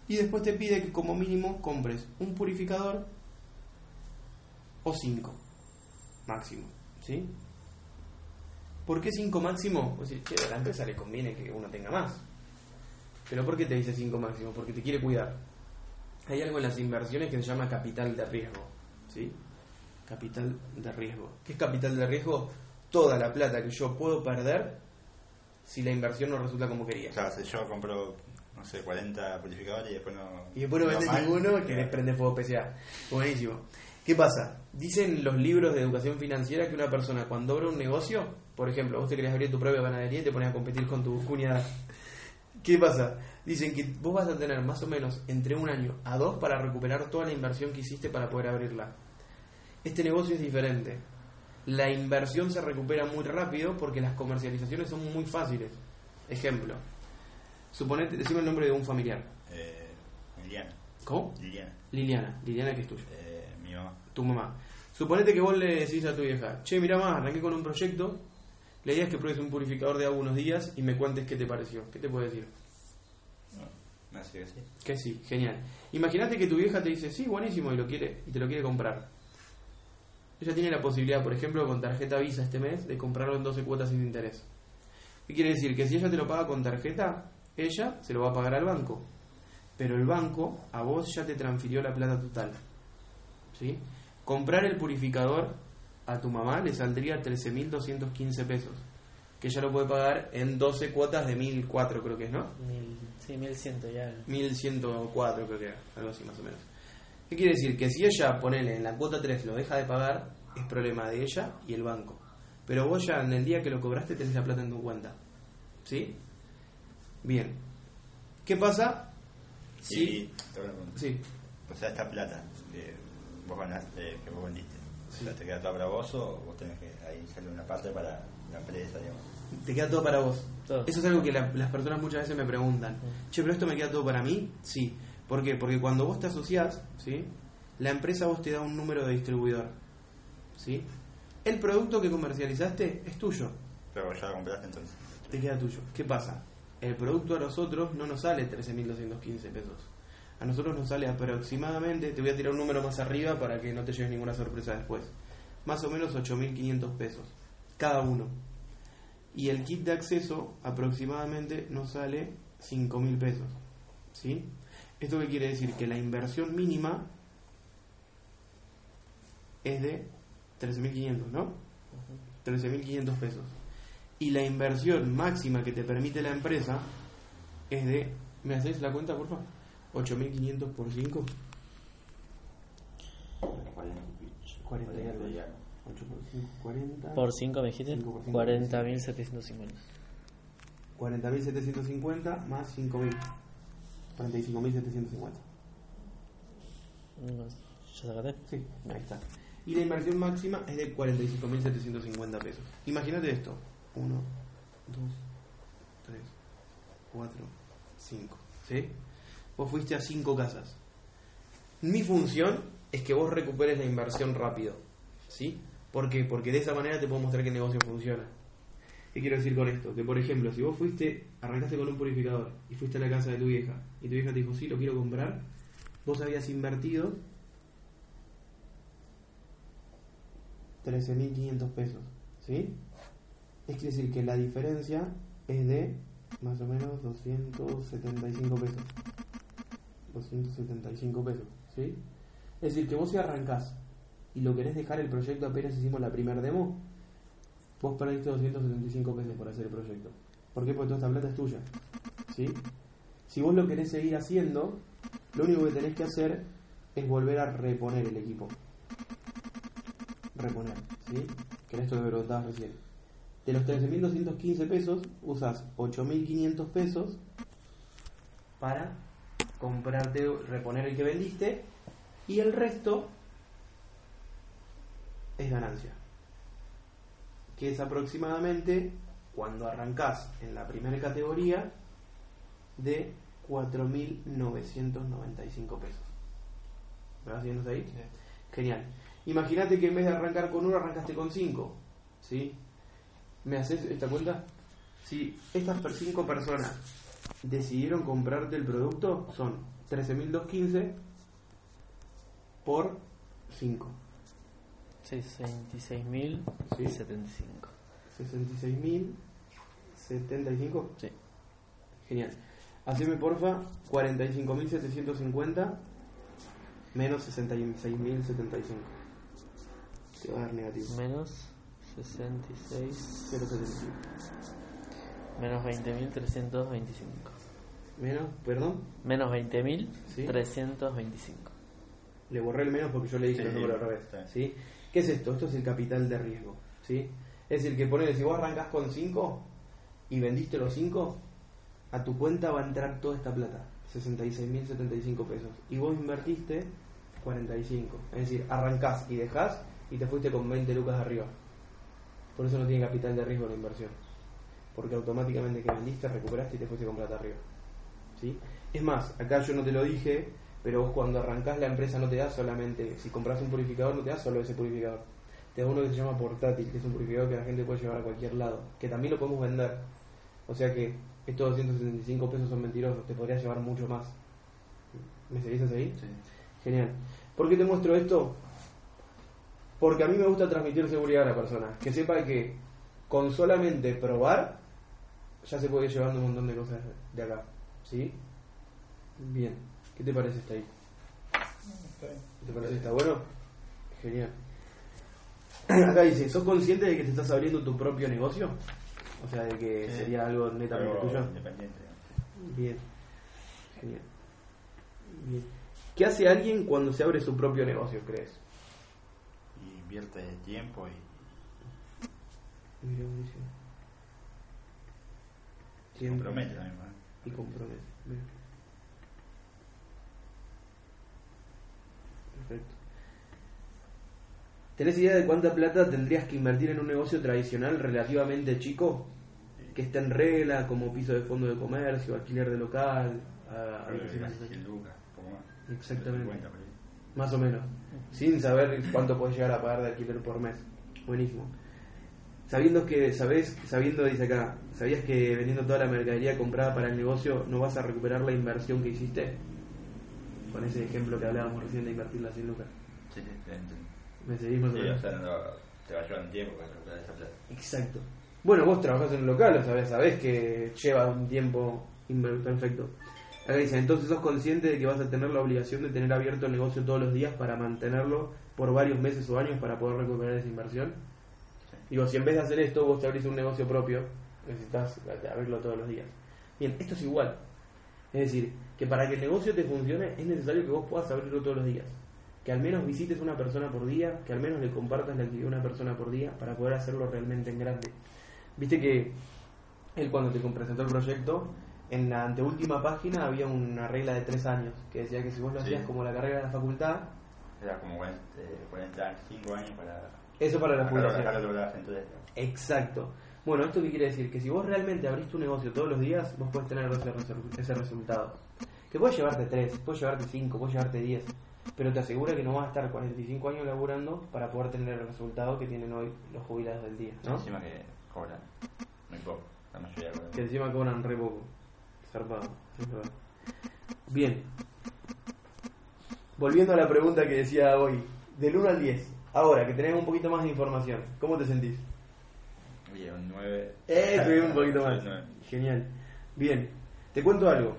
Y después te pide que como mínimo compres un purificador o 5 máximo. ¿sí? ¿Por qué 5 máximo? Pues che, a la empresa le conviene que uno tenga más. ¿Pero por qué te dice 5 máximo? Porque te quiere cuidar. Hay algo en las inversiones que se llama capital de riesgo. ¿Sí? Capital de riesgo. ¿Qué es capital de riesgo? Toda la plata que yo puedo perder si la inversión no resulta como quería. O sea, si yo compro, no sé, 40 purificadores y después no. Y después no mal, ninguno que les prende fuego PCA. Buenísimo. ¿Qué pasa? Dicen los libros de educación financiera que una persona cuando abre un negocio, por ejemplo, vos te querés abrir tu propia panadería y te pones a competir con tu cuñada. ¿Qué pasa? Dicen que vos vas a tener más o menos entre un año a dos para recuperar toda la inversión que hiciste para poder abrirla. Este negocio es diferente. La inversión se recupera muy rápido porque las comercializaciones son muy fáciles. Ejemplo, suponete, decime el nombre de un familiar. Eh, Liliana. ¿Cómo? Liliana. Liliana, Liliana que es tuya, Eh, mi mamá. tu mamá. Suponete que vos le decís a tu vieja, che, mira más, arranqué con un proyecto, la idea es que pruebes un purificador de agua unos días y me cuentes qué te pareció. ¿Qué te puede decir? No, hace que sí. Que sí, genial. Imagínate que tu vieja te dice, sí, buenísimo, y lo quiere, y te lo quiere comprar. Ella tiene la posibilidad, por ejemplo, con tarjeta Visa este mes, de comprarlo en 12 cuotas sin interés. ¿Qué quiere decir? Que si ella te lo paga con tarjeta, ella se lo va a pagar al banco. Pero el banco a vos ya te transfirió la plata total. ¿Sí? Comprar el purificador a tu mamá le saldría 13.215 pesos. Que ella lo puede pagar en 12 cuotas de 1.004 creo que es, ¿no? Mil, sí, 1100 ya. 1104 creo que era, algo así más o menos. ¿Qué quiere decir? Que si ella, ponele en la cuota 3, lo deja de pagar, es problema de ella y el banco. Pero vos ya en el día que lo cobraste tenés la plata en tu cuenta. ¿Sí? Bien. ¿Qué pasa? Sí. Y, te voy a preguntar. Sí. O sea, esta plata que vos ganaste, que vos vendiste, Sí. o sea, ¿te queda toda para vos o vos tenés que ahí salir una parte para la empresa, digamos? Te queda todo para vos. Todo. Eso es algo que la- las personas muchas veces me preguntan. Che, pero esto me queda todo para mí. Sí. ¿Por qué? Porque cuando vos te asociás, ¿sí? La empresa vos te da un número de distribuidor. ¿Sí? El producto que comercializaste es tuyo. Pero vos ya lo compraste entonces. Te queda tuyo. ¿Qué pasa? El producto a nosotros no nos sale 13.215 pesos. A nosotros nos sale aproximadamente, te voy a tirar un número más arriba para que no te lleves ninguna sorpresa después. Más o menos 8.500 pesos. Cada uno. Y el kit de acceso aproximadamente nos sale 5.000 pesos. ¿Sí? ¿Esto qué quiere decir? Que la inversión mínima es de 13.500, ¿no? 13.500 pesos. Y la inversión máxima que te permite la empresa es de, ¿me haces la cuenta, por favor? 8.500 por 5. 40 y algo. 8 por 5, 40. Por 5 me dijiste. Cinco por cinco. 40.750. 40.750 más 5.000. 45.750. No, ¿Ya sacaste? Sí, ahí está. Y la inversión máxima es de 45.750 pesos. Imagínate esto. 1, 2, 3, 4, 5. ¿Sí? Vos fuiste a 5 casas. Mi función es que vos recuperes la inversión rápido. ¿Sí? ¿Por qué? Porque de esa manera te puedo mostrar que el negocio funciona. ¿Qué quiero decir con esto? Que por ejemplo, si vos fuiste, arrancaste con un purificador y fuiste a la casa de tu vieja y tu vieja te dijo, sí, lo quiero comprar, vos habías invertido 13.500 pesos, ¿sí? Es decir que la diferencia es de más o menos 275 pesos. 275 pesos, ¿sí? Es decir, que vos si arrancás y lo querés dejar el proyecto apenas hicimos la primer demo, vos perdiste 275 pesos por hacer el proyecto. ¿Por qué? Porque toda esta plata es tuya, ¿sí? Si vos lo querés seguir haciendo, lo único que tenés que hacer es volver a reponer el equipo reponer, ¿sí? Que era esto que me preguntabas recién. De los 13.215 pesos, usas 8.500 pesos para comprarte, reponer el que vendiste y el resto es ganancia. Que es aproximadamente, cuando arrancás en la primera categoría, de 4.995 pesos. ¿Me vas siguiendo ahí? Genial. Imagínate que en vez de arrancar con uno, arrancaste con cinco. ¿Sí? ¿Me haces esta cuenta? Si estas per- cinco personas decidieron comprarte el producto, son 13.215 por 5. 66.075. Sí. 66.075. Sí. Genial. Haceme porfa 45.750 menos 66.075. Te va a dar negativo. Menos 66. 0.75. Menos 20.325. Menos, perdón, Menos 20.325. Sí. le borré el menos porque yo le dije Sí, el número al revés. sí. ¿Qué es esto? Esto es el capital de riesgo. ¿sí? Es decir, que ponele, si vos arrancás con 5 y vendiste los 5, a tu cuenta va a entrar toda esta plata, 66.075 pesos. Y vos invertiste 45. Es decir, arrancás y dejás y te fuiste con 20 lucas arriba. Por eso no tiene capital de riesgo la inversión. Porque automáticamente que vendiste, recuperaste y te fuiste con plata arriba. ¿Sí? Es más, acá yo no te lo dije, pero vos cuando arrancás la empresa no te da solamente, si compras un purificador no te da solo ese purificador. Te da uno que se llama portátil, que es un purificador que la gente puede llevar a cualquier lado, que también lo podemos vender. O sea que estos 275 pesos son mentirosos, te podrías llevar mucho más. ¿Me seguís ahí? Sí. Genial. ¿Por qué te muestro esto? Porque a mí me gusta transmitir seguridad a la persona. Que sepa que con solamente probar ya se puede ir llevando un montón de cosas de acá. ¿Sí? Bien. ¿Qué te parece hasta ahí? ¿Te parece está bueno? Genial. Acá dice, ¿sos consciente de que te estás abriendo tu propio negocio? O sea, de que Sí. sería algo netamente tuyo. Independiente. Bien. Genial. Bien. ¿Qué hace alguien cuando se abre su propio negocio, crees? Invierte tiempo y Mira, buenísimo. Se Tiempo compromete también, ¿no? Y compromete. Mira. Perfecto. ¿Tenés idea de cuánta plata tendrías que invertir en un negocio tradicional relativamente chico? Que esté en regla, como piso de fondo de comercio, alquiler de local, a- Creo que habitaciones casi de- 100 lucas, un poco más. Exactamente. 50 por ahí. Más o menos. Sin saber cuánto puedes llegar a pagar de alquiler por mes. Buenísimo. Sabiendo que, sabés, sabiendo, dice acá, ¿sabías que vendiendo toda la mercadería comprada para el negocio no vas a recuperar la inversión que hiciste? Con ese ejemplo que hablábamos recién de invertir las 100 lucas. Sí, sí, sí, entiendo. ¿Me seguís más o Sí, menos? o sea, no, te va a llevar un tiempo para recuperar esa plata. Exacto. Bueno, vos trabajás en un local, o sabés, sabés que lleva un tiempo perfecto. Acá dice, entonces sos consciente de que vas a tener la obligación de tener abierto el negocio todos los días para mantenerlo por varios meses o años para poder recuperar esa inversión. Digo, si en vez de hacer esto vos te abrís un negocio propio, necesitas abrirlo todos los días. Bien, esto es igual. Es decir, que para que el negocio te funcione es necesario que vos puedas abrirlo todos los días. Que al menos visites una persona por día, que al menos le compartas la actividad a una persona por día para poder hacerlo realmente en grande. Viste que él cuando te presentó el proyecto, en la anteúltima página había una regla de tres años, que decía que si vos lo Sí. hacías como la carrera de la facultad, Era como bueno, eh, 45 años para eso para la jubilación. Exacto. Bueno, ¿esto qué quiere decir? Que si vos realmente abrís tu negocio todos los días, vos podés tener ese, ese resultado. Que puedes llevarte 3, puedes llevarte 5, puedes llevarte 10, pero te asegura que no vas a estar 45 años laburando para poder tener el resultado que tienen hoy los jubilados del día, ¿no? Encima que cobran muy poco, la mayoría cobran. Que encima cobran re poco. Zarpado. Bien. Volviendo a la pregunta que decía hoy, del 1 al 10, ahora que tenemos un poquito más de información, ¿cómo te sentís? Oye, un 9. Eh, subí un poquito más. Genial. Bien, te cuento algo.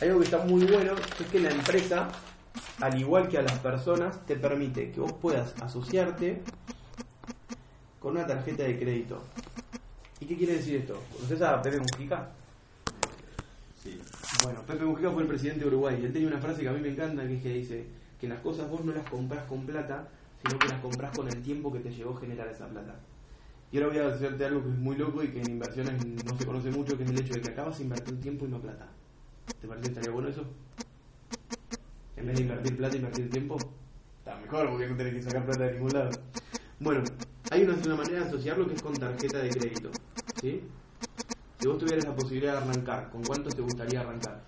Algo que está muy bueno es que la empresa, al igual que a las personas, te permite que vos puedas asociarte con una tarjeta de crédito. ¿Y qué quiere decir esto? ¿Conoces a Pepe Mujica? Sí. Bueno, Pepe Mujica fue el presidente de Uruguay. y Él tenía una frase que a mí me encanta, que es que dice que las cosas vos no las compras con plata, sino que las compras con el tiempo que te llevó generar esa plata. Y ahora voy a hacerte algo que es muy loco y que en inversiones no se conoce mucho, que es el hecho de que acabas de invertir tiempo y no plata. ¿Te parece que estaría bueno eso? En vez de invertir plata, invertir tiempo. Está mejor porque no tenés que sacar plata de ningún lado. Bueno, hay una, una manera de asociarlo que es con tarjeta de crédito. ¿Sí? Si vos tuvieras la posibilidad de arrancar, ¿con cuántos te gustaría arrancar?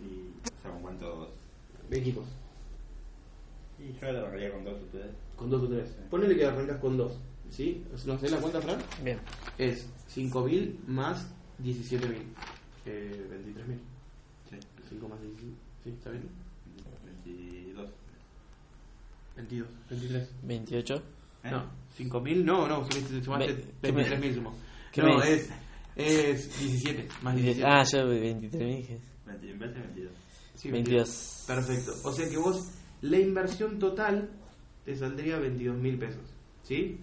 Y, o sea, ¿con cuántos? Equipos. Y yo la arrancaría con dos ustedes. Con dos o tres. Ponele que arrancas con dos. ¿Sí? ¿No sé la cuenta, Fran? Bien. Es 5.000 más 17.000. Eh, 23.000. Sí. 5 más 17. ¿Sí? ¿Está bien? 22. 22. 23. 28. ¿Eh? No, 5.000. No, no, sumaste sumaste Ve- ¿qué me- 23.000 sumo. No, es, es 17. Más 17. Ah, yo 23 dije. 20, en vez de 22. Sí, 22. Perfecto. O sea que vos, la inversión total te saldría 22.000 pesos. ¿Sí?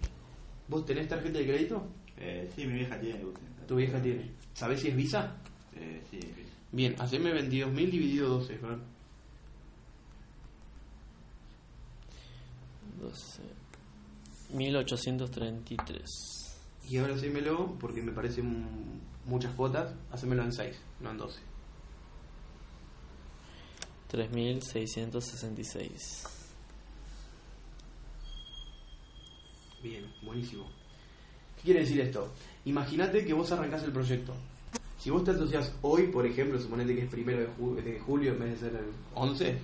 ¿Vos tenés tarjeta de crédito? Eh, sí, mi vieja tiene. Tu vieja tiene. ¿Sabés si es Visa? Eh, sí, sí. Bien, haceme 22.000 dividido 12, Fran. 12. 1833. Y ahora hacémelo, porque me parecen muchas cuotas, hacémelo en 6, no en 12. 3666. Bien, buenísimo. ¿Qué quiere decir esto? Imagínate que vos arrancás el proyecto. Si vos te asociás hoy, por ejemplo, suponete que es primero de, ju- de julio en vez de ser el 11,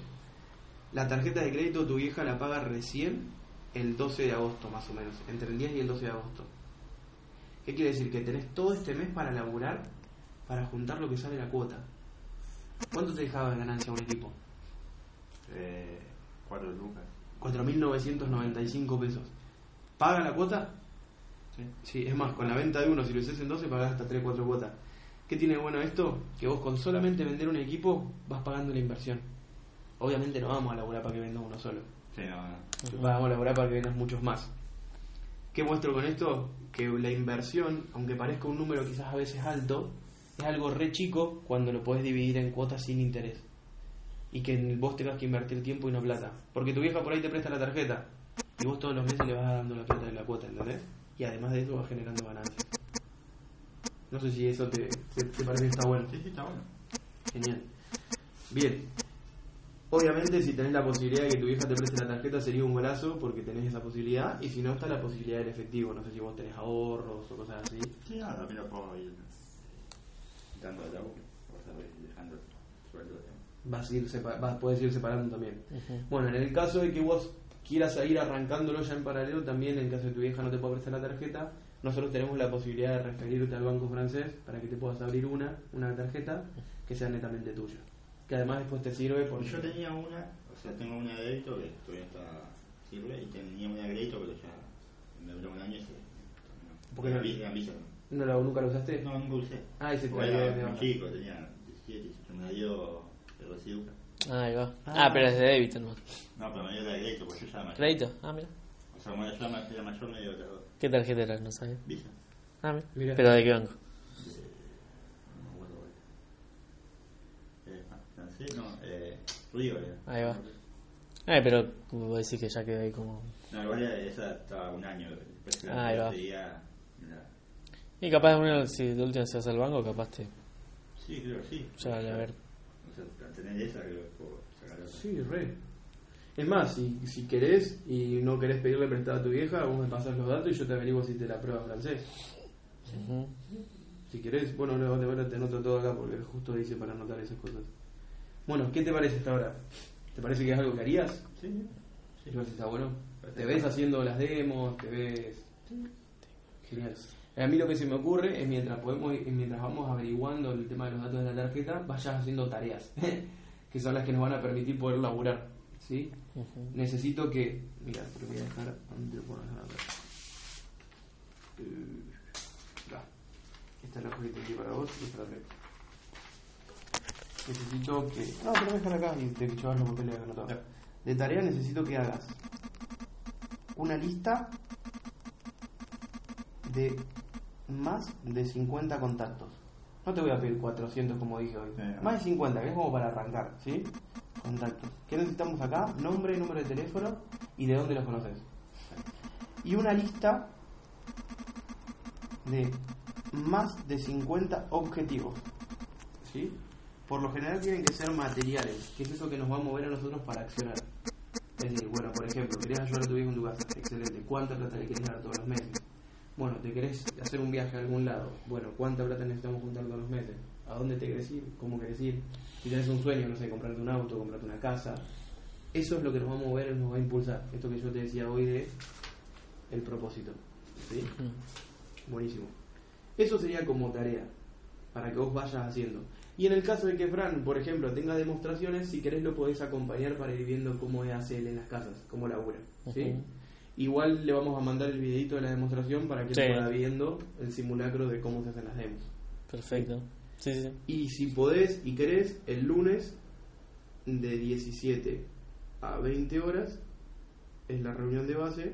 la tarjeta de crédito tu vieja la paga recién el 12 de agosto, más o menos, entre el 10 y el 12 de agosto. ¿Qué quiere decir? Que tenés todo este mes para laburar, para juntar lo que sale la cuota. ¿Cuánto te dejaba de ganancia un equipo? Eh, 4 lucas. 4.995 pesos. ¿Paga la cuota? Sí. Sí, es más, con la venta de uno, si lo haces en 12, pagás hasta 3, 4 cuotas. ¿Qué tiene de bueno esto? Que vos con solamente vender un equipo vas pagando la inversión. Obviamente no vamos a laburar para que vendas uno solo. Sí, no, no. Vamos a laburar para que vendas muchos más. ¿Qué muestro con esto? Que la inversión, aunque parezca un número quizás a veces alto, es algo re chico cuando lo podés dividir en cuotas sin interés. Y que vos tengas que invertir tiempo y no plata. Porque tu vieja por ahí te presta la tarjeta y vos todos los meses le vas dando la plata de la cuota, ¿entendés? y además de eso vas generando ganancias. No sé si eso te, te, te parece que está bueno. Sí, sí, está bueno. Genial. Bien. Obviamente, si tenés la posibilidad de que tu vieja te preste la tarjeta, sería un golazo porque tenés esa posibilidad. Y si no, está la posibilidad del efectivo. No sé si vos tenés ahorros o cosas así. Sí, no, también lo puedo ir dando de la boca. Vas a ir dejando sueldo. Vas a ir sepa- vas, podés ir separando también. Bueno, en el caso de que vos quieras ir arrancándolo ya en paralelo, también en caso de que tu vieja no te pueda prestar la tarjeta, nosotros tenemos la posibilidad de referirte al banco francés para que te puedas abrir una, una tarjeta que sea netamente tuya. Que además después te sirve porque... Yo tenía una, o sea, tengo una de débito que todavía está sirve y tenía una de crédito pero ya me duró un año y se. ¿Por qué Era no? era Visa. ¿No la, ¿Nunca la usaste? No, nunca usé. Ah, y se te Porque la dio era muy chico, tenía 17, 18, me la dio el residuo. Ahí va. Ah. Ah, pero es de débito, ¿no? No, pero me dio la de crédito, porque yo ya mayor. ¿Crédito? Ah, mira. O sea, cuando yo era mayor me dio la ¿Qué tarjeta era? No sabes. Visa. Ah, mira. Mira. ¿Pero de qué banco? No me acuerdo ahora. Eh, francés, no, eh, Río era. Ahí va. Ay, pero como vos decís que ya quedó ahí como... No, igual esa estaba un año. Ah, ahí va. Y capaz uno, si de última se vas al banco, capaz te... Sí, creo que sí. Ya, a ver. O sea, tener esa, creo que puedo sacar otra. Sí, re. Es más, si, si querés y no querés pedirle prestada a tu vieja, vos me pasás los datos y yo te averiguo si te la prueba francés. Si querés, bueno, de verdad te anoto todo acá porque justo dice para anotar esas cosas. Bueno, ¿qué te parece hasta ahora? ¿Te parece que es algo que harías? Sí, sí. Si está bueno. ¿Te ves haciendo las demos? ¿Te ves...? Genial. A mí lo que se me ocurre es mientras podemos mientras vamos averiguando el tema de los datos de la tarjeta, vayas haciendo tareas, que son las que nos van a permitir poder laburar. ¿sí? Necesito que... Mira, te lo voy a dejar... ¿Dónde lo puedo dejar acá? Eh. Esta es la aquí para vos y esta también. Necesito que... No, te lo dejar acá y te llevas los papeles anotados. De tarea necesito que hagas una lista de más de 50 contactos. No te voy a pedir 400 como dije hoy. Sí, Más de 50, que es como para arrancar, ¿sí? Contactos. ¿Qué necesitamos acá? Nombre, número de teléfono y de dónde los conoces. Y una lista de más de 50 objetivos. ¿Sí? Por lo general tienen que ser materiales, que es eso que nos va a mover a nosotros para accionar. Es decir, bueno, por ejemplo, querés ayudar a tu viejo en tu casa, excelente. ¿Cuánta plata le querés dar todos los meses? Bueno, te querés hacer un viaje a algún lado. Bueno, ¿cuánta plata necesitamos juntar todos los meses? ¿A dónde te querés ir? ¿Cómo querés ir? Si tenés un sueño, no sé, comprarte un auto, comprarte una casa. Eso es lo que nos va a mover, nos va a impulsar. Esto que yo te decía hoy de el propósito. ¿Sí? Buenísimo. Eso sería como tarea, para que vos vayas haciendo. Y en el caso de que Fran, por ejemplo, tenga demostraciones, si querés lo podés acompañar para ir viendo cómo hace él en las casas, cómo labura. ¿sí? Igual le vamos a mandar el videito de la demostración para que Sí. él pueda viendo el simulacro de cómo se hacen las demos. Perfecto. Sí. Y si podés y querés, el lunes de 17 a 20 horas es la reunión de base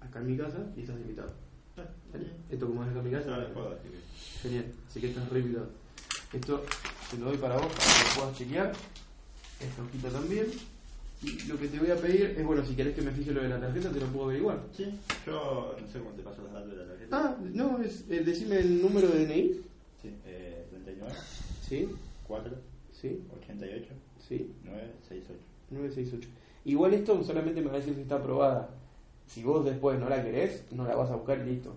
acá en mi casa y estás invitado. Esto como es en mi casa, genial, así que estás re invitado. Esto te lo doy para vos para que lo puedas chequear. Esta hojita también. Y lo que te voy a pedir es, bueno, si querés que me fije lo de la tarjeta, te lo puedo averiguar. Sí, yo no sé cómo te paso los datos de la tarjeta. Ah, no, es, eh, decime el número de DNI. Sí, eh, 39, Sí, 4, sí, 88, sí. 9, 68. 968. Igual esto solamente me va a decir si está aprobada. Si vos después no la querés, no la vas a buscar y listo.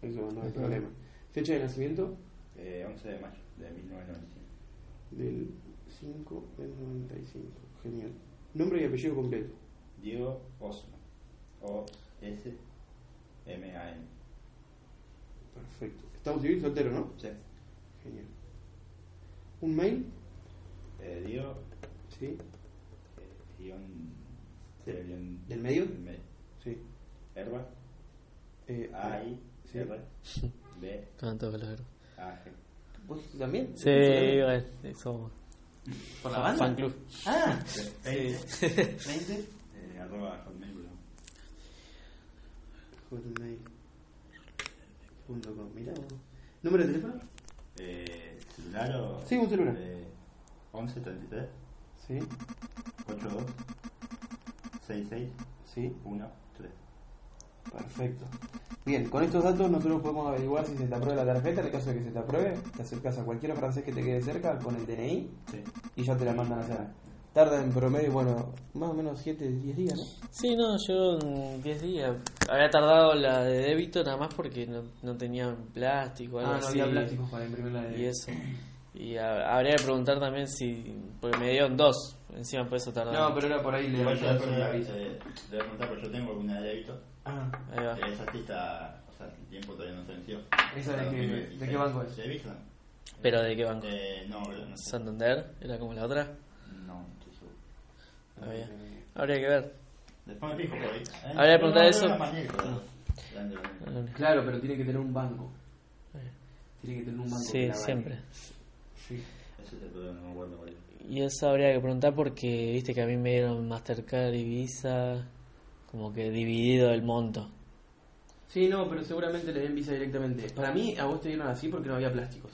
Eso no hay Ujú. problema. Fecha de nacimiento Eh, 11 de mayo de 1995. del 5 del 95. Genial. Nombre y apellido completo. Diego Osma. O S M A N. Perfecto. Estado civil soltero, ¿no? Sí. Genial. ¿Un mail? Eh, Diego Sí. eh, guion ¿Del- guión- del medio? del medio. Sí. Herba Eh, A I Sí. R B los verbos. A G. ¿Vos también? Sí, igual. Somos ¿Por fan- fan club. Ah, 20 20. eh, arroba hotmail.com. Hotmail.com. Mirá vos. ¿Número de teléfono? Eh, ¿Celular o...? Sí, un celular. Eh, 11 33 Sí. 82 66 ¿Sí? Uno, tres. Perfecto. Bien, con estos datos nosotros podemos averiguar si se te aprueba la tarjeta. En el caso de que se te apruebe, te acercas a cualquier francés que te quede cerca con el DNI Sí. y ya te la mandan a hacer. Tarda en promedio, bueno, más o menos 7, 10 días, ¿no? Sí, no, yo en 10 días. Había tardado la de débito nada más porque no, no tenían plástico algo Ah, no así. había plásticos para imprimir la de Y eso. Y a- habría que preguntar también si. Porque me dieron dos. Encima por eso tardó. No, pero era por ahí le Igual yo después le- le voy a preguntar, pero yo tengo una de débito. Ah, Ahí va. Esa artista, o sea, el tiempo todavía no se venció. ¿Esa de qué- 2026. de qué banco es? ¿De Vista? ¿Pero de qué banco? Eh, no, no sé. ¿Santander? ¿Era como la otra? No, no estoy seguro. Ah. Habría que ver. Después me fijo por ahí. Eh, Habría que preguntar eso. grande. Claro, pero tiene que tener un banco. Tiene que tener un banco. que Sí, la siempre. Sí. Ese es el problema, no me acuerdo cuál es. Y eso habría que preguntar porque viste que a mí me dieron Mastercard y Visa como que dividido el monto. Sí, no, pero seguramente le den visa directamente. Para mí, a vos te dieron así porque no había plásticos.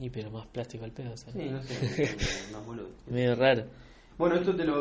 Y pero más plástico al pedo, sea, Sí, no sé. más boludo. medio raro. Bueno, esto te lo,